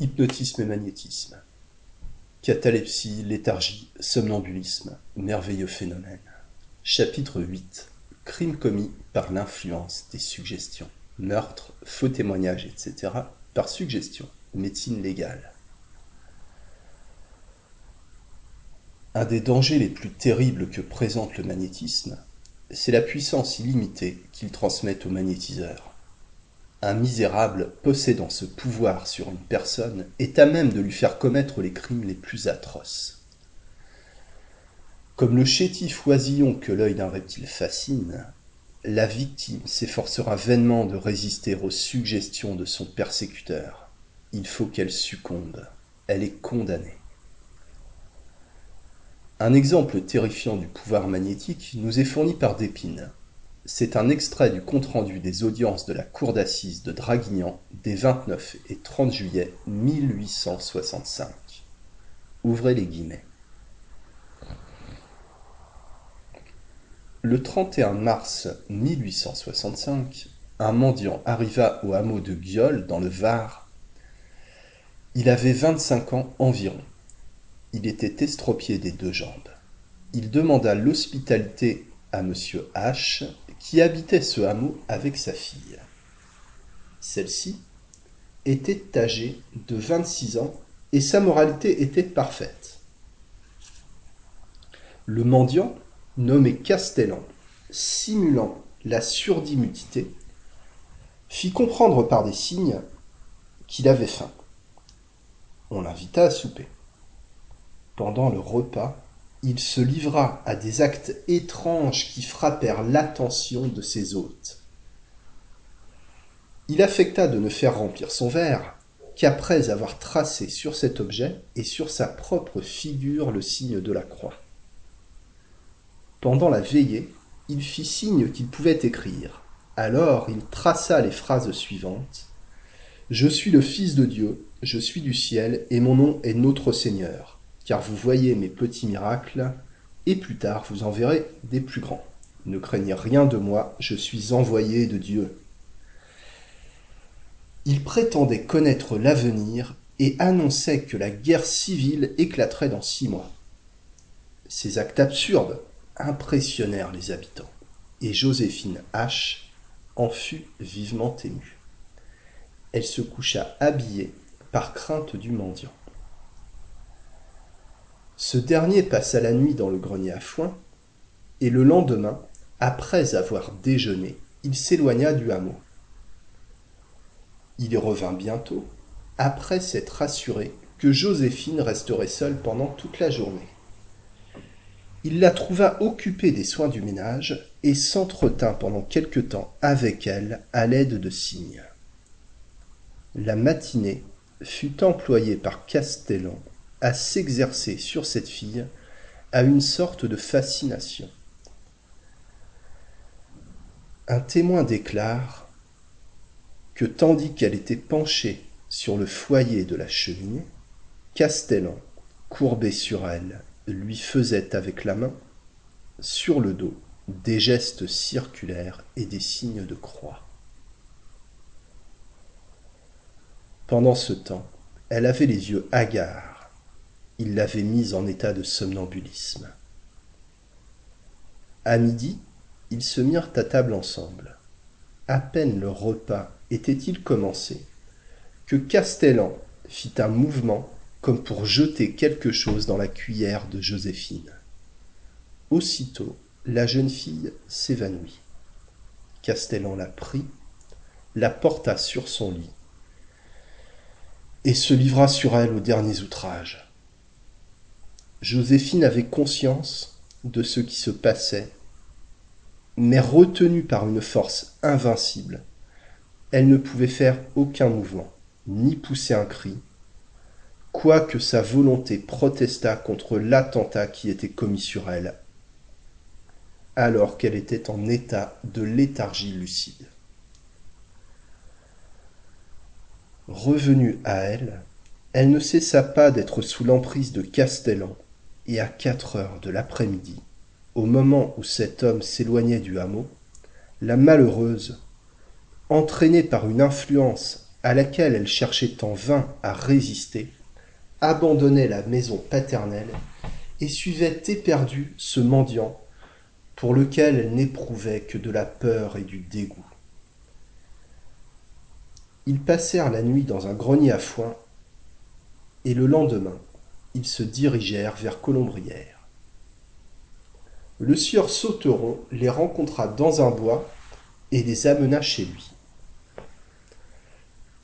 Hypnotisme et magnétisme. Catalepsie, léthargie, somnambulisme, merveilleux phénomène. Chapitre 8. Crimes commis par l'influence des suggestions. Meurtre, faux témoignages, etc. par suggestion. Médecine légale. Un des dangers les plus terribles que présente le magnétisme, c'est la puissance illimitée qu'il transmet au magnétiseur un misérable possédant ce pouvoir sur une personne est à même de lui faire commettre les crimes les plus atroces. Comme le chétif oisillon que l'œil d'un reptile fascine, la victime s'efforcera vainement de résister aux suggestions de son persécuteur. Il faut qu'elle succombe. Elle est condamnée. Un exemple terrifiant du pouvoir magnétique nous est fourni par Dépine, c'est un extrait du compte-rendu des audiences de la cour d'assises de Draguignan des 29 et 30 juillet 1865. Ouvrez les guillemets. Le 31 mars 1865, un mendiant arriva au hameau de Guiol dans le Var. Il avait 25 ans environ. Il était estropié des deux jambes. Il demanda l'hospitalité à M. H, qui habitait ce hameau avec sa fille. Celle-ci était âgée de 26 ans et sa moralité était parfaite. Le mendiant, nommé Castellan, simulant la surdimutité, fit comprendre par des signes qu'il avait faim. On l'invita à souper. Pendant le repas, il se livra à des actes étranges qui frappèrent l'attention de ses hôtes. Il affecta de ne faire remplir son verre qu'après avoir tracé sur cet objet et sur sa propre figure le signe de la croix. Pendant la veillée, il fit signe qu'il pouvait écrire. Alors il traça les phrases suivantes. Je suis le Fils de Dieu, je suis du ciel, et mon nom est Notre Seigneur car vous voyez mes petits miracles, et plus tard vous en verrez des plus grands. Ne craignez rien de moi, je suis envoyé de Dieu. Il prétendait connaître l'avenir et annonçait que la guerre civile éclaterait dans six mois. Ces actes absurdes impressionnèrent les habitants, et Joséphine H. en fut vivement émue. Elle se coucha habillée par crainte du mendiant. Ce dernier passa la nuit dans le grenier à foin, et le lendemain, après avoir déjeuné, il s'éloigna du hameau. Il revint bientôt, après s'être assuré que Joséphine resterait seule pendant toute la journée. Il la trouva occupée des soins du ménage et s'entretint pendant quelque temps avec elle à l'aide de signes. La matinée fut employée par Castellan à s'exercer sur cette fille à une sorte de fascination. Un témoin déclare que tandis qu'elle était penchée sur le foyer de la cheminée, Castellan, courbé sur elle, lui faisait avec la main, sur le dos, des gestes circulaires et des signes de croix. Pendant ce temps, elle avait les yeux hagards il l'avait mise en état de somnambulisme. À midi, ils se mirent à table ensemble. À peine le repas était-il commencé que Castellan fit un mouvement comme pour jeter quelque chose dans la cuillère de Joséphine. Aussitôt, la jeune fille s'évanouit. Castellan la prit, la porta sur son lit et se livra sur elle aux derniers outrages. Joséphine avait conscience de ce qui se passait, mais retenue par une force invincible, elle ne pouvait faire aucun mouvement, ni pousser un cri, quoique sa volonté protestât contre l'attentat qui était commis sur elle, alors qu'elle était en état de léthargie lucide. Revenue à elle, elle ne cessa pas d'être sous l'emprise de Castellan, et à quatre heures de l'après-midi, au moment où cet homme s'éloignait du hameau, la malheureuse, entraînée par une influence à laquelle elle cherchait en vain à résister, abandonnait la maison paternelle et suivait éperdue ce mendiant pour lequel elle n'éprouvait que de la peur et du dégoût. Ils passèrent la nuit dans un grenier à foin, et le lendemain, se dirigèrent vers Colombrières. Le sieur Sauteron les rencontra dans un bois et les amena chez lui.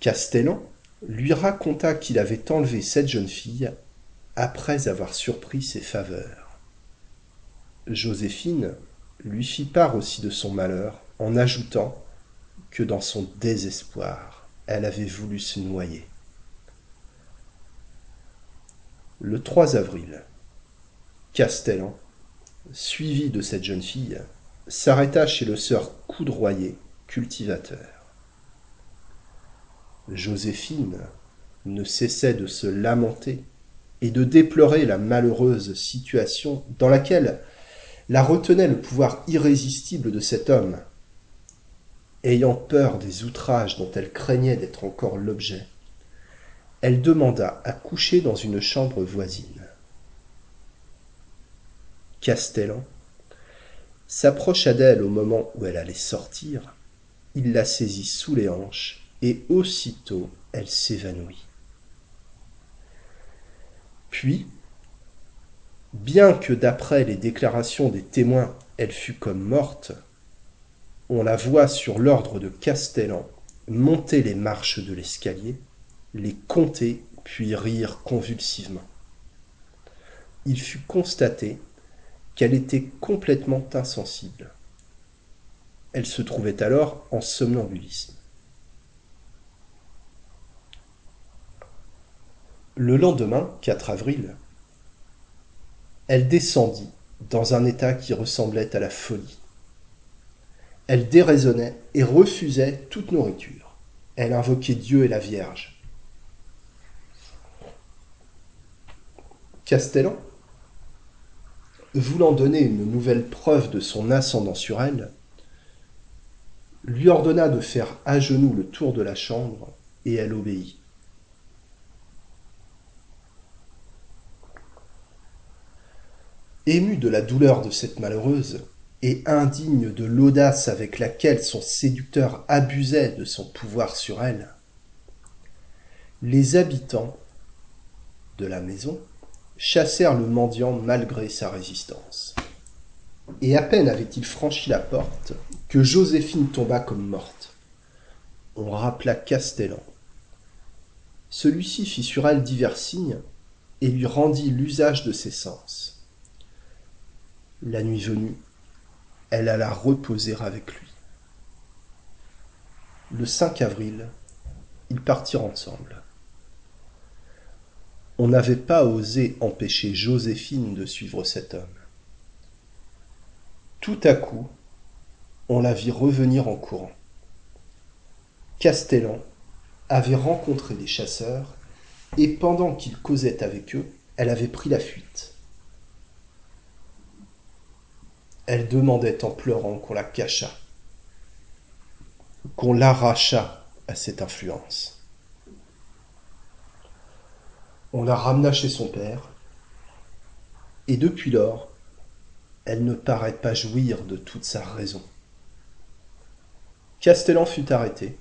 Castellan lui raconta qu'il avait enlevé cette jeune fille après avoir surpris ses faveurs. Joséphine lui fit part aussi de son malheur en ajoutant que dans son désespoir, elle avait voulu se noyer. Le 3 avril, Castellan, suivi de cette jeune fille, s'arrêta chez le sœur Coudroyer, cultivateur. Joséphine ne cessait de se lamenter et de déplorer la malheureuse situation dans laquelle la retenait le pouvoir irrésistible de cet homme. Ayant peur des outrages dont elle craignait d'être encore l'objet, elle demanda à coucher dans une chambre voisine. Castellan s'approcha d'elle au moment où elle allait sortir, il la saisit sous les hanches et aussitôt elle s'évanouit. Puis, bien que d'après les déclarations des témoins elle fût comme morte, on la voit sur l'ordre de Castellan monter les marches de l'escalier, les compter puis rire convulsivement. Il fut constaté qu'elle était complètement insensible. Elle se trouvait alors en somnambulisme. Le lendemain, 4 avril, elle descendit dans un état qui ressemblait à la folie. Elle déraisonnait et refusait toute nourriture. Elle invoquait Dieu et la Vierge. Castellan, voulant donner une nouvelle preuve de son ascendant sur elle, lui ordonna de faire à genoux le tour de la chambre, et elle obéit. Ému de la douleur de cette malheureuse, et indigne de l'audace avec laquelle son séducteur abusait de son pouvoir sur elle, les habitants de la maison chassèrent le mendiant malgré sa résistance. Et à peine avait-il franchi la porte que Joséphine tomba comme morte. On rappela Castellan. Celui-ci fit sur elle divers signes et lui rendit l'usage de ses sens. La nuit venue, elle alla reposer avec lui. Le 5 avril, ils partirent ensemble. On n'avait pas osé empêcher Joséphine de suivre cet homme. Tout à coup, on la vit revenir en courant. Castellan avait rencontré des chasseurs et pendant qu'il causait avec eux, elle avait pris la fuite. Elle demandait en pleurant qu'on la cachât, qu'on l'arrachât à cette influence. On la ramena chez son père, et depuis lors, elle ne paraît pas jouir de toute sa raison. Castellan fut arrêté.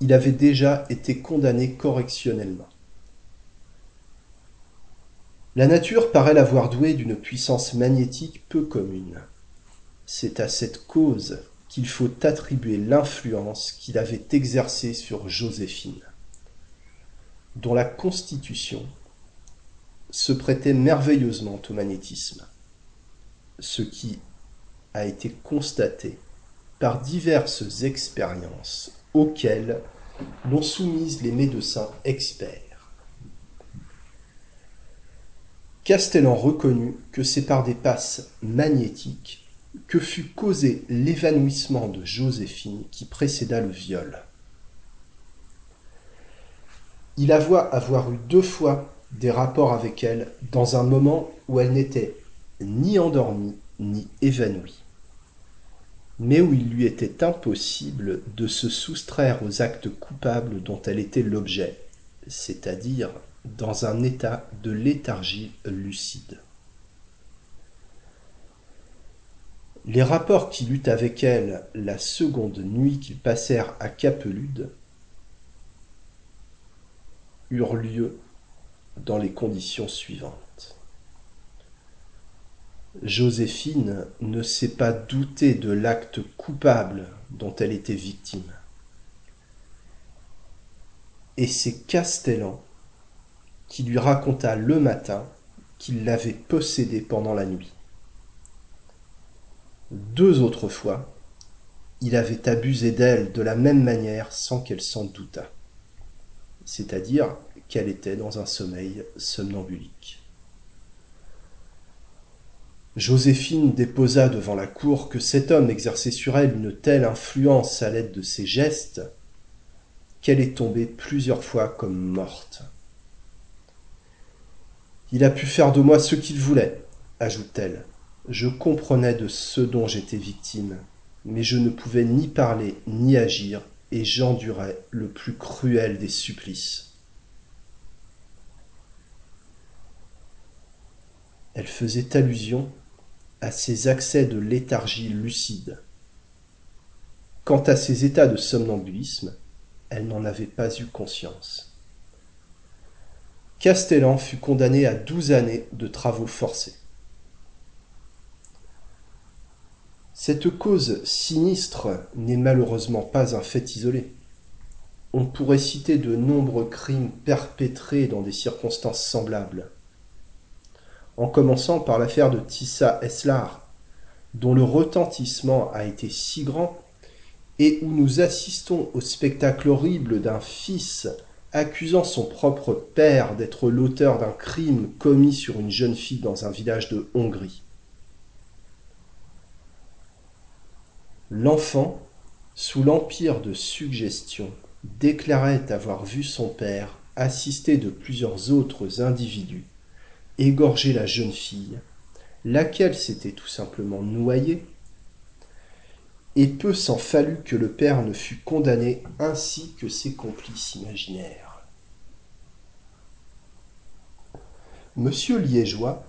Il avait déjà été condamné correctionnellement. La nature paraît l'avoir doué d'une puissance magnétique peu commune. C'est à cette cause qu'il faut attribuer l'influence qu'il avait exercée sur Joséphine, dont la constitution se prêtait merveilleusement au magnétisme, ce qui a été constaté par diverses expériences auxquelles l'ont soumise les médecins experts. Castellan reconnut que c'est par des passes magnétiques que fut causé l'évanouissement de Joséphine qui précéda le viol. Il avoua avoir eu deux fois des rapports avec elle dans un moment où elle n'était ni endormie ni évanouie. mais où il lui était impossible de se soustraire aux actes coupables dont elle était l'objet, c'est-à-dire dans un état de léthargie lucide. Les rapports qu'il eut avec elle la seconde nuit qu'ils passèrent à Capelude eurent lieu dans les conditions suivantes. Joséphine ne s'est pas doutée de l'acte coupable dont elle était victime. Et c'est Castellan qui lui raconta le matin qu'il l'avait possédée pendant la nuit. Deux autres fois, il avait abusé d'elle de la même manière sans qu'elle s'en doutât, c'est-à-dire qu'elle était dans un sommeil somnambulique. Joséphine déposa devant la cour que cet homme exerçait sur elle une telle influence à l'aide de ses gestes qu'elle est tombée plusieurs fois comme morte. Il a pu faire de moi ce qu'il voulait, ajoute-t-elle. Je comprenais de ce dont j'étais victime, mais je ne pouvais ni parler ni agir, et j'endurais le plus cruel des supplices. Elle faisait allusion à ses accès de léthargie lucide. Quant à ses états de somnambulisme, elle n'en avait pas eu conscience. Castellan fut condamné à douze années de travaux forcés. Cette cause sinistre n'est malheureusement pas un fait isolé. On pourrait citer de nombreux crimes perpétrés dans des circonstances semblables en commençant par l'affaire de Tissa Eslar, dont le retentissement a été si grand, et où nous assistons au spectacle horrible d'un fils accusant son propre père d'être l'auteur d'un crime commis sur une jeune fille dans un village de Hongrie. L'enfant, sous l'empire de suggestion, déclarait avoir vu son père assisté de plusieurs autres individus égorger la jeune fille, laquelle s'était tout simplement noyée, et peu s'en fallut que le père ne fût condamné ainsi que ses complices imaginaires. Monsieur Liégeois,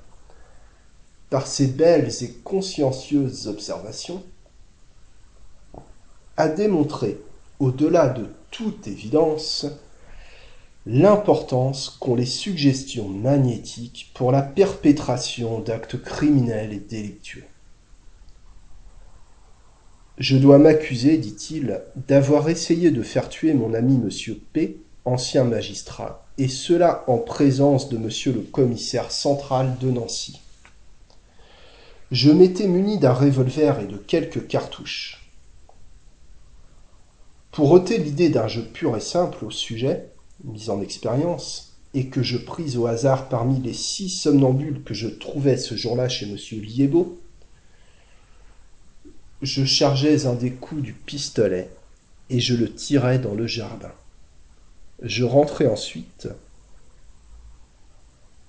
par ses belles et consciencieuses observations, a démontré, au-delà de toute évidence, l'importance qu'ont les suggestions magnétiques pour la perpétration d'actes criminels et délictueux. Je dois m'accuser, dit-il, d'avoir essayé de faire tuer mon ami M. P, ancien magistrat, et cela en présence de M. le commissaire central de Nancy. Je m'étais muni d'un revolver et de quelques cartouches. Pour ôter l'idée d'un jeu pur et simple au sujet, mise en expérience, et que je pris au hasard parmi les six somnambules que je trouvais ce jour-là chez M. Liébeau, je chargeais un des coups du pistolet et je le tirais dans le jardin. Je rentrai ensuite,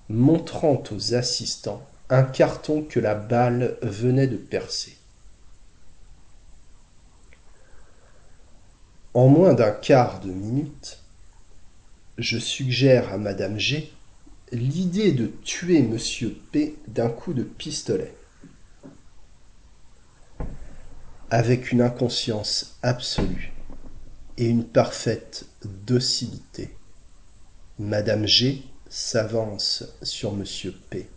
montrant aux assistants un carton que la balle venait de percer. En moins d'un quart de minute, je suggère à Madame G l'idée de tuer Monsieur P d'un coup de pistolet. Avec une inconscience absolue et une parfaite docilité, Madame G s'avance sur Monsieur P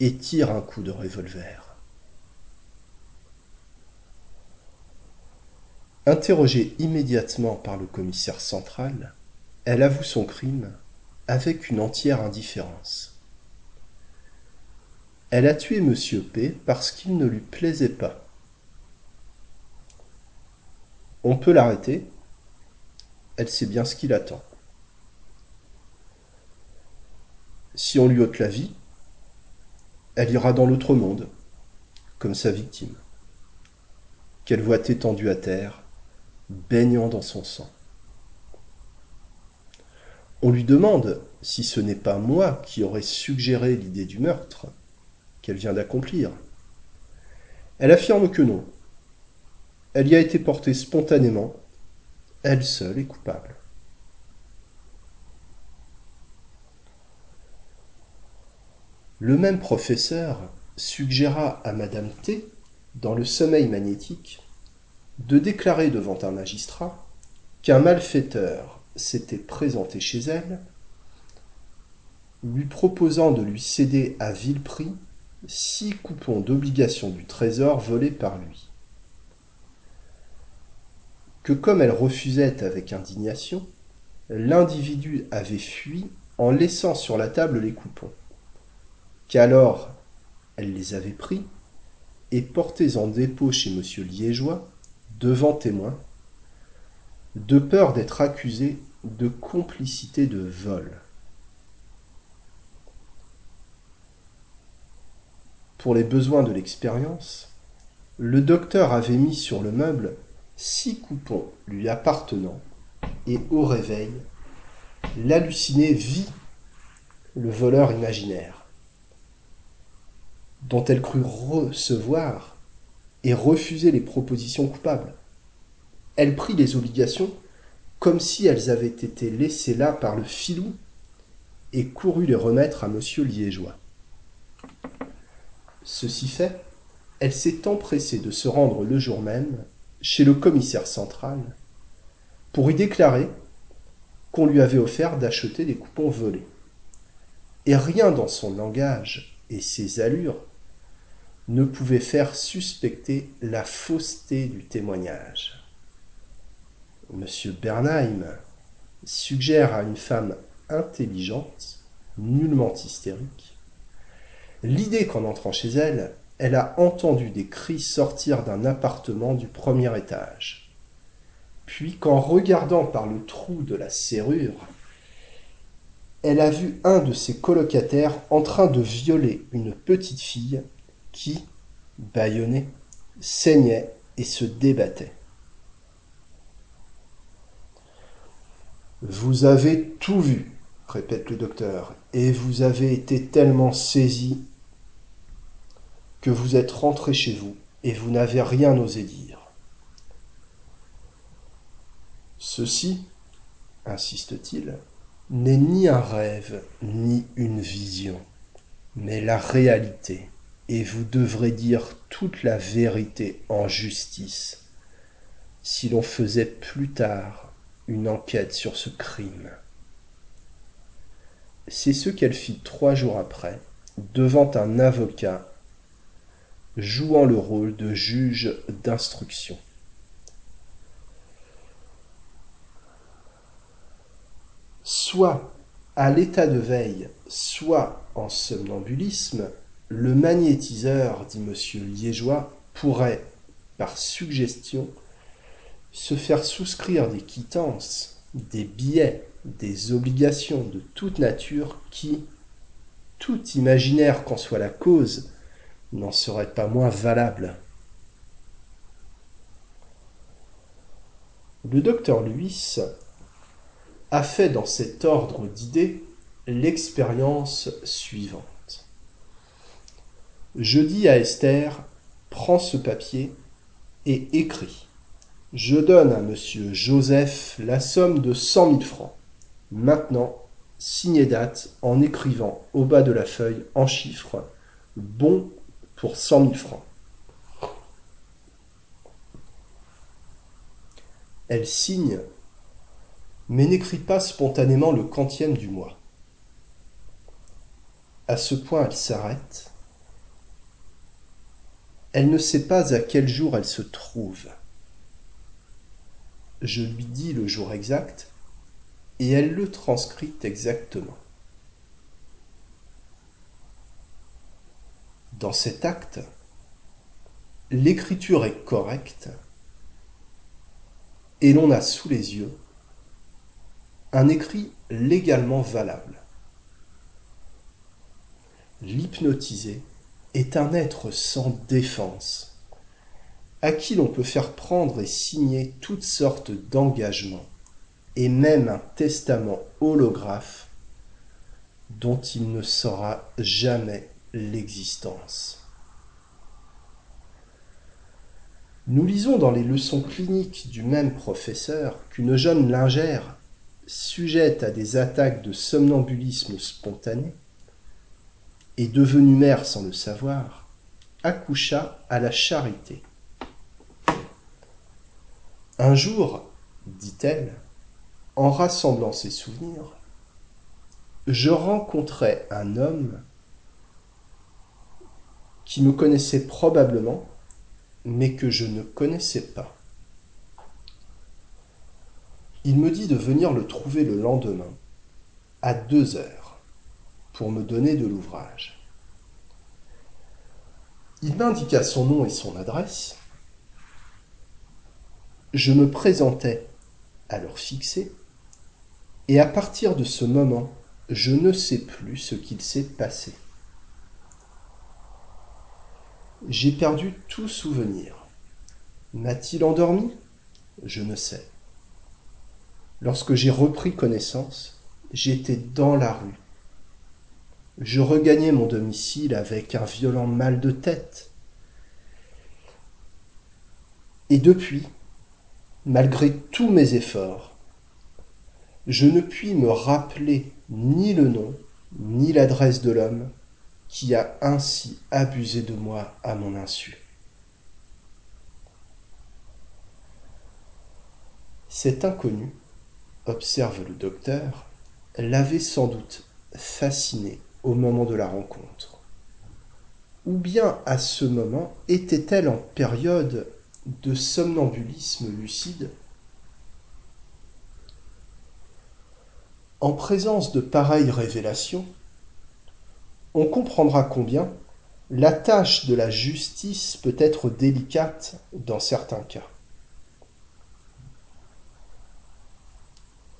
et tire un coup de revolver. Interrogée immédiatement par le commissaire central, elle avoue son crime avec une entière indifférence. Elle a tué M. P parce qu'il ne lui plaisait pas. On peut l'arrêter. Elle sait bien ce qu'il attend. Si on lui ôte la vie, elle ira dans l'autre monde, comme sa victime, qu'elle voit étendue à terre, baignant dans son sang. On lui demande si ce n'est pas moi qui aurais suggéré l'idée du meurtre qu'elle vient d'accomplir. Elle affirme que non. Elle y a été portée spontanément. Elle seule est coupable. Le même professeur suggéra à Madame T, dans le sommeil magnétique, de déclarer devant un magistrat qu'un malfaiteur s'était présenté chez elle, lui proposant de lui céder à vil prix six coupons d'obligation du trésor volés par lui. Que comme elle refusait avec indignation, l'individu avait fui en laissant sur la table les coupons, qu'alors elle les avait pris et portés en dépôt chez M. Liégeois, devant témoin, de peur d'être accusé de complicité de vol. Pour les besoins de l'expérience, le docteur avait mis sur le meuble six coupons lui appartenant, et au réveil, l'halluciné vit le voleur imaginaire, dont elle crut recevoir et refuser les propositions coupables. Elle prit les obligations comme si elles avaient été laissées là par le filou et courut les remettre à monsieur Liégeois. Ceci fait, elle s'est empressée de se rendre le jour même chez le commissaire central pour y déclarer qu'on lui avait offert d'acheter des coupons volés. Et rien dans son langage et ses allures ne pouvait faire suspecter la fausseté du témoignage. Monsieur Bernheim suggère à une femme intelligente, nullement hystérique, l'idée qu'en entrant chez elle, elle a entendu des cris sortir d'un appartement du premier étage. Puis qu'en regardant par le trou de la serrure, elle a vu un de ses colocataires en train de violer une petite fille qui, bâillonnée, saignait et se débattait. Vous avez tout vu, répète le docteur, et vous avez été tellement saisi que vous êtes rentré chez vous et vous n'avez rien osé dire. Ceci, insiste-t-il, n'est ni un rêve ni une vision, mais la réalité, et vous devrez dire toute la vérité en justice si l'on faisait plus tard une enquête sur ce crime. C'est ce qu'elle fit trois jours après, devant un avocat jouant le rôle de juge d'instruction. Soit à l'état de veille, soit en somnambulisme, le magnétiseur, dit M. Liégeois, pourrait, par suggestion, se faire souscrire des quittances, des billets, des obligations de toute nature qui, tout imaginaire qu'en soit la cause, n'en serait pas moins valable. Le docteur Luis a fait dans cet ordre d'idées l'expérience suivante. Je dis à Esther, prends ce papier et écris. Je donne à monsieur Joseph la somme de cent mille francs. Maintenant, signez date en écrivant au bas de la feuille en chiffres bon pour cent mille francs. Elle signe, mais n'écrit pas spontanément le quantième du mois. À ce point, elle s'arrête. Elle ne sait pas à quel jour elle se trouve. Je lui dis le jour exact et elle le transcrit exactement. Dans cet acte, l'écriture est correcte et l'on a sous les yeux un écrit légalement valable. L'hypnotisé est un être sans défense, à qui l'on peut faire prendre et signer toutes sortes d'engagements, et même un testament holographe dont il ne saura jamais l'existence. Nous lisons dans les leçons cliniques du même professeur qu'une jeune lingère, sujette à des attaques de somnambulisme spontané, et devenue mère sans le savoir, accoucha à la charité. Un jour, dit-elle, en rassemblant ses souvenirs, je rencontrai un homme qui me connaissait probablement, mais que je ne connaissais pas. Il me dit de venir le trouver le lendemain, à deux heures, pour me donner de l'ouvrage. Il m'indiqua son nom et son adresse. Je me présentai à l'heure fixée, et à partir de ce moment, je ne sais plus ce qu'il s'est passé. J'ai perdu tout souvenir. M'a-t-il endormi? Je ne sais. Lorsque j'ai repris connaissance, j'étais dans la rue. Je regagnais mon domicile avec un violent mal de tête. Et depuis, malgré tous mes efforts, je ne puis me rappeler ni le nom ni l'adresse de l'homme qui a ainsi abusé de moi à mon insu. Cet inconnu, observe le docteur, l'avait sans doute fasciné au moment de la rencontre. Ou bien à ce moment était-elle en période de somnambulisme lucide? En présence de pareilles révélations, on comprendra combien la tâche de la justice peut être délicate dans certains cas.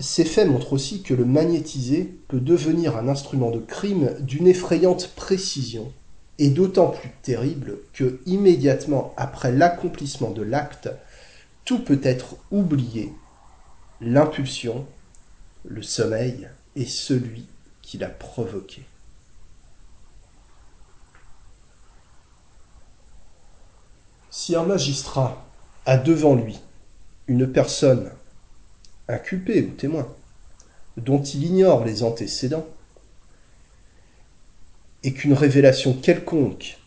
Ces faits montrent aussi que le magnétisé peut devenir un instrument de crime d'une effrayante précision et d'autant plus terrible que, immédiatement après l'accomplissement de l'acte, tout peut être oublié, l'impulsion, le sommeil et celui qui l'a provoqué. Si un magistrat a devant lui une personne inculpé ou témoin, dont il ignore les antécédents, et qu'une révélation quelconque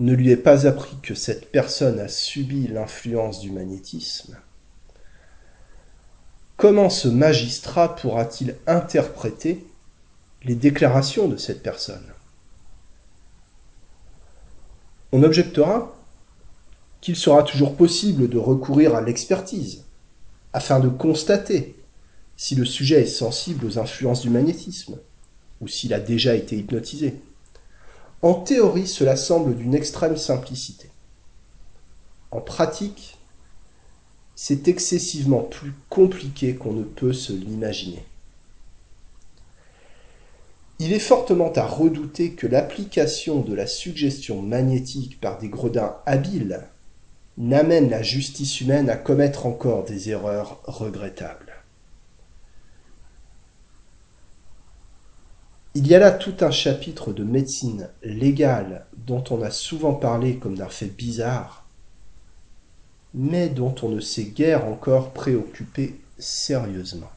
ne lui est pas appris que cette personne a subi l'influence du magnétisme, comment ce magistrat pourra-t-il interpréter les déclarations de cette personne? On objectera qu'il sera toujours possible de recourir à l'expertise afin de constater si le sujet est sensible aux influences du magnétisme ou s'il a déjà été hypnotisé. En théorie, cela semble d'une extrême simplicité. En pratique, c'est excessivement plus compliqué qu'on ne peut se l'imaginer. Il est fortement à redouter que l'application de la suggestion magnétique par des gredins habiles n'amène la justice humaine à commettre encore des erreurs regrettables. Il y a là tout un chapitre de médecine légale dont on a souvent parlé comme d'un fait bizarre, mais dont on ne s'est guère encore préoccupé sérieusement.